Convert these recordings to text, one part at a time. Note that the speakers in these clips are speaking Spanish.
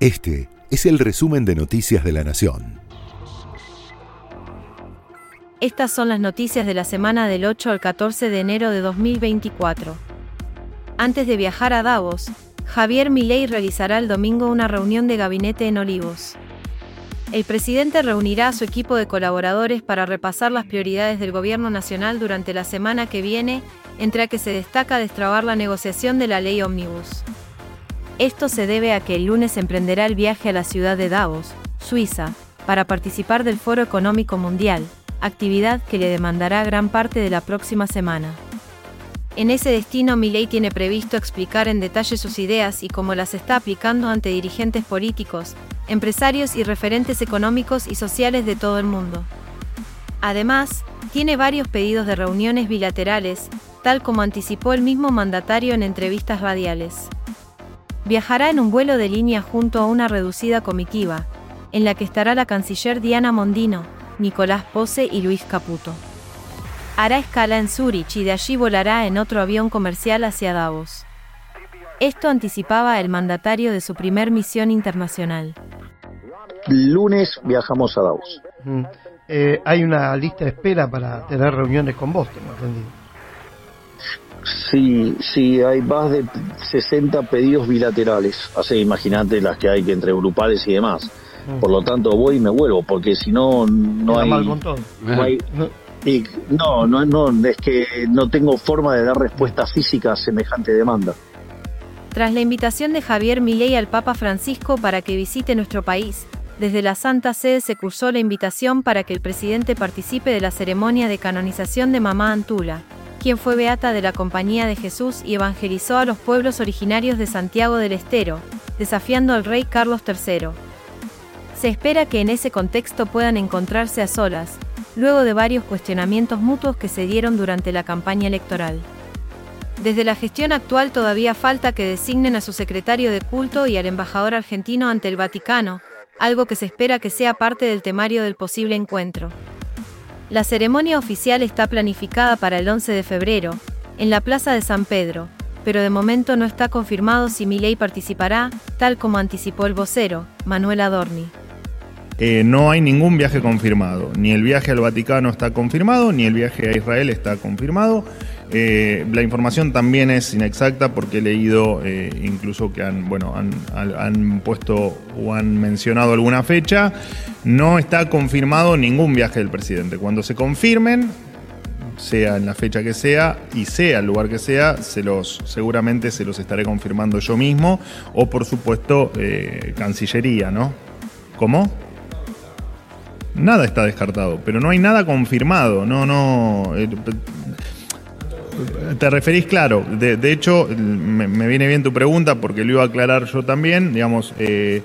Este es el resumen de Noticias de la Nación. Estas son las noticias de la semana del 8 al 14 de enero de 2024. Antes de viajar a Davos, Javier Milei realizará el domingo una reunión de gabinete en Olivos. El presidente reunirá a su equipo de colaboradores para repasar las prioridades del gobierno nacional durante la semana que viene, entre a que se destaca destrabar la negociación de la ley Omnibus. Esto se debe a que el lunes emprenderá el viaje a la ciudad de Davos, Suiza, para participar del Foro Económico Mundial, actividad que le demandará gran parte de la próxima semana. En ese destino, Milei tiene previsto explicar en detalle sus ideas y cómo las está aplicando ante dirigentes políticos, empresarios y referentes económicos y sociales de todo el mundo. Además, tiene varios pedidos de reuniones bilaterales, tal como anticipó el mismo mandatario en entrevistas radiales viajará en un vuelo de línea junto a una reducida comitiva, en la que estará la canciller Diana Mondino, Nicolás Pose y Luis Caputo. Hará escala en Zurich y de allí volará en otro avión comercial hacia Davos. Esto anticipaba el mandatario de su primer misión internacional. Lunes viajamos a Davos. Eh, hay una lista de espera para tener reuniones con vos, tengo entendido. Sí, sí, hay más de 60 pedidos bilaterales. Así, imagínate las que hay que entre grupales y demás. Mm. Por lo tanto, voy y me vuelvo, porque si no, no hay. Mal con todo. No, hay, no, no, no, es que no tengo forma de dar respuesta física a semejante demanda. Tras la invitación de Javier Milei al Papa Francisco para que visite nuestro país, desde la Santa Sede se cursó la invitación para que el presidente participe de la ceremonia de canonización de Mamá Antula, quien fue beata de la Compañía de Jesús y evangelizó a los pueblos originarios de Santiago del Estero, desafiando al rey Carlos III. Se espera que en ese contexto puedan encontrarse a solas, luego de varios cuestionamientos mutuos que se dieron durante la campaña electoral. Desde la gestión actual todavía falta que designen a su secretario de culto y al embajador argentino ante el Vaticano, algo que se espera que sea parte del temario del posible encuentro. La ceremonia oficial está planificada para el 11 de febrero, en la Plaza de San Pedro, pero de momento no está confirmado si Milei participará, tal como anticipó el vocero, Manuel Adorni. Eh, no hay ningún viaje confirmado. Ni el viaje al Vaticano está confirmado, ni el viaje a Israel está confirmado. Eh, la información también es inexacta porque he leído eh, incluso que han, bueno, han, puesto o han mencionado alguna fecha. No está confirmado ningún viaje del presidente. Cuando se confirmen, sea en la fecha que sea y sea el lugar que sea, se los, seguramente se los estaré confirmando yo mismo o por supuesto eh, Cancillería, ¿no? ¿Cómo? Nada está descartado, pero no hay nada confirmado. No, no te referís, claro. De, hecho, me, viene bien tu pregunta porque lo iba a aclarar yo también. Digamos, eh,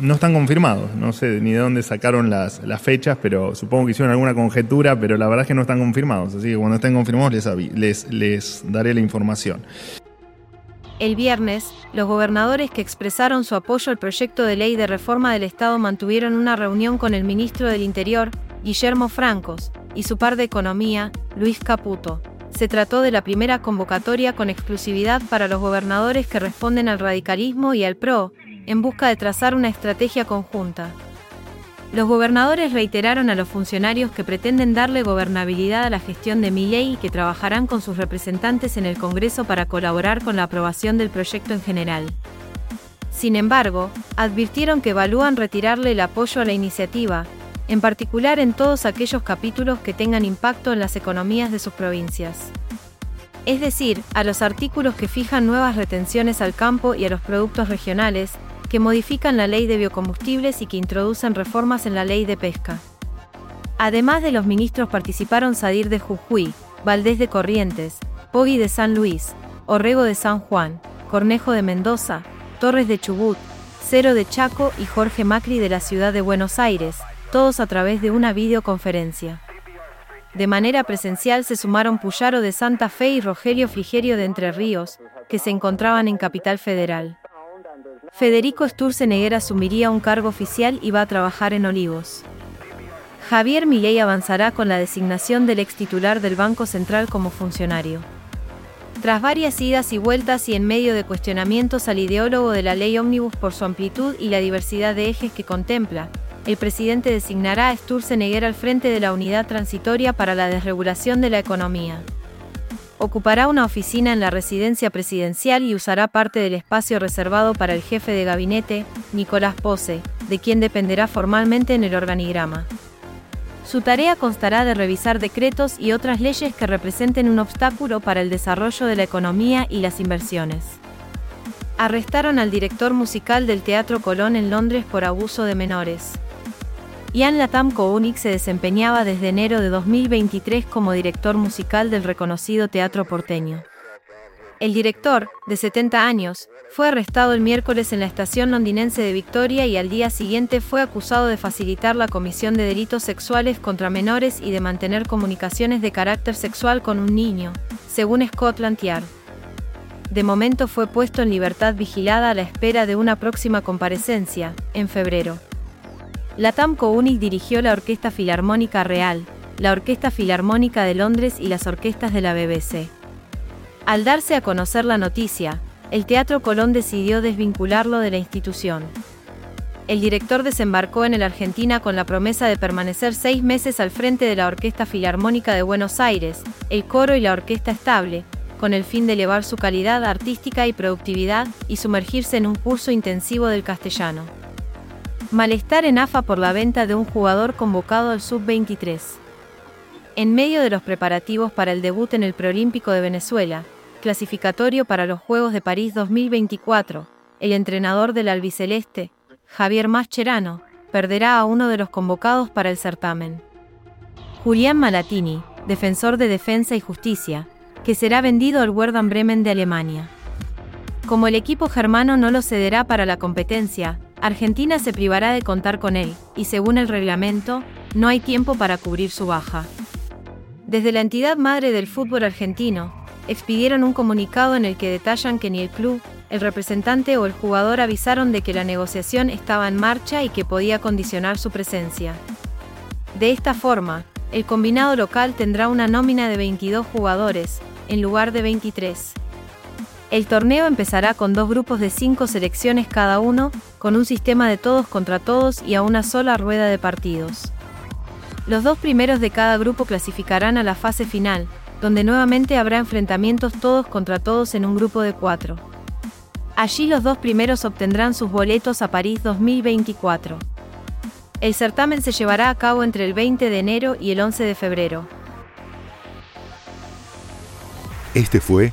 no están confirmados. No sé ni de dónde sacaron las, fechas, pero supongo que hicieron alguna conjetura, pero la verdad es que no están confirmados. Así que cuando estén confirmados les, les, les daré la información. El viernes, los gobernadores que expresaron su apoyo al proyecto de ley de reforma del Estado mantuvieron una reunión con el ministro del Interior, Guillermo Francos, y su par de Economía, Luis Caputo se trató de la primera convocatoria con exclusividad para los gobernadores que responden al radicalismo y al PRO, en busca de trazar una estrategia conjunta. Los gobernadores reiteraron a los funcionarios que pretenden darle gobernabilidad a la gestión de Milley y que trabajarán con sus representantes en el Congreso para colaborar con la aprobación del proyecto en general. Sin embargo, advirtieron que evalúan retirarle el apoyo a la iniciativa, en particular en todos aquellos capítulos que tengan impacto en las economías de sus provincias. Es decir, a los artículos que fijan nuevas retenciones al campo y a los productos regionales, que modifican la ley de biocombustibles y que introducen reformas en la ley de pesca. Además de los ministros participaron Sadir de Jujuy, Valdés de Corrientes, Poggi de San Luis, Orrego de San Juan, Cornejo de Mendoza, Torres de Chubut, Cero de Chaco y Jorge Macri de la ciudad de Buenos Aires, todos a través de una videoconferencia. De manera presencial se sumaron Puyaro de Santa Fe y Rogelio Frigerio de Entre Ríos, que se encontraban en Capital Federal. Federico Sturzenegger asumiría un cargo oficial y va a trabajar en Olivos. Javier Milei avanzará con la designación del ex titular del Banco Central como funcionario. Tras varias idas y vueltas y en medio de cuestionamientos al ideólogo de la ley ómnibus por su amplitud y la diversidad de ejes que contempla, el presidente designará a Sturzenegger al frente de la unidad transitoria para la desregulación de la economía. Ocupará una oficina en la residencia presidencial y usará parte del espacio reservado para el jefe de gabinete, Nicolás Pose, de quien dependerá formalmente en el organigrama. Su tarea constará de revisar decretos y otras leyes que representen un obstáculo para el desarrollo de la economía y las inversiones. Arrestaron al director musical del Teatro Colón en Londres por abuso de menores. Ian Latam Kounik se desempeñaba desde enero de 2023 como director musical del reconocido teatro porteño. El director, de 70 años, fue arrestado el miércoles en la estación londinense de Victoria y al día siguiente fue acusado de facilitar la comisión de delitos sexuales contra menores y de mantener comunicaciones de carácter sexual con un niño, según Scotland Yard. De momento fue puesto en libertad vigilada a la espera de una próxima comparecencia, en febrero. Latam Kounik dirigió la Orquesta Filarmónica Real, la Orquesta Filarmónica de Londres y las orquestas de la BBC. Al darse a conocer la noticia, el Teatro Colón decidió desvincularlo de la institución. El director desembarcó en el Argentina con la promesa de permanecer seis meses al frente de la Orquesta Filarmónica de Buenos Aires, el coro y la orquesta estable, con el fin de elevar su calidad artística y productividad y sumergirse en un curso intensivo del castellano. Malestar en AFA por la venta de un jugador convocado al Sub-23. En medio de los preparativos para el debut en el Preolímpico de Venezuela, clasificatorio para los Juegos de París 2024, el entrenador del albiceleste, Javier Mascherano, perderá a uno de los convocados para el certamen. Julián Malatini, defensor de Defensa y Justicia, que será vendido al Werder Bremen de Alemania. Como el equipo germano no lo cederá para la competencia, Argentina se privará de contar con él, y según el reglamento, no hay tiempo para cubrir su baja. Desde la entidad madre del fútbol argentino, expidieron un comunicado en el que detallan que ni el club, el representante o el jugador avisaron de que la negociación estaba en marcha y que podía condicionar su presencia. De esta forma, el combinado local tendrá una nómina de 22 jugadores, en lugar de 23. El torneo empezará con dos grupos de cinco selecciones cada uno, con un sistema de todos contra todos y a una sola rueda de partidos. Los dos primeros de cada grupo clasificarán a la fase final, donde nuevamente habrá enfrentamientos todos contra todos en un grupo de cuatro. Allí los dos primeros obtendrán sus boletos a París 2024. El certamen se llevará a cabo entre el 20 de enero y el 11 de febrero. Este fue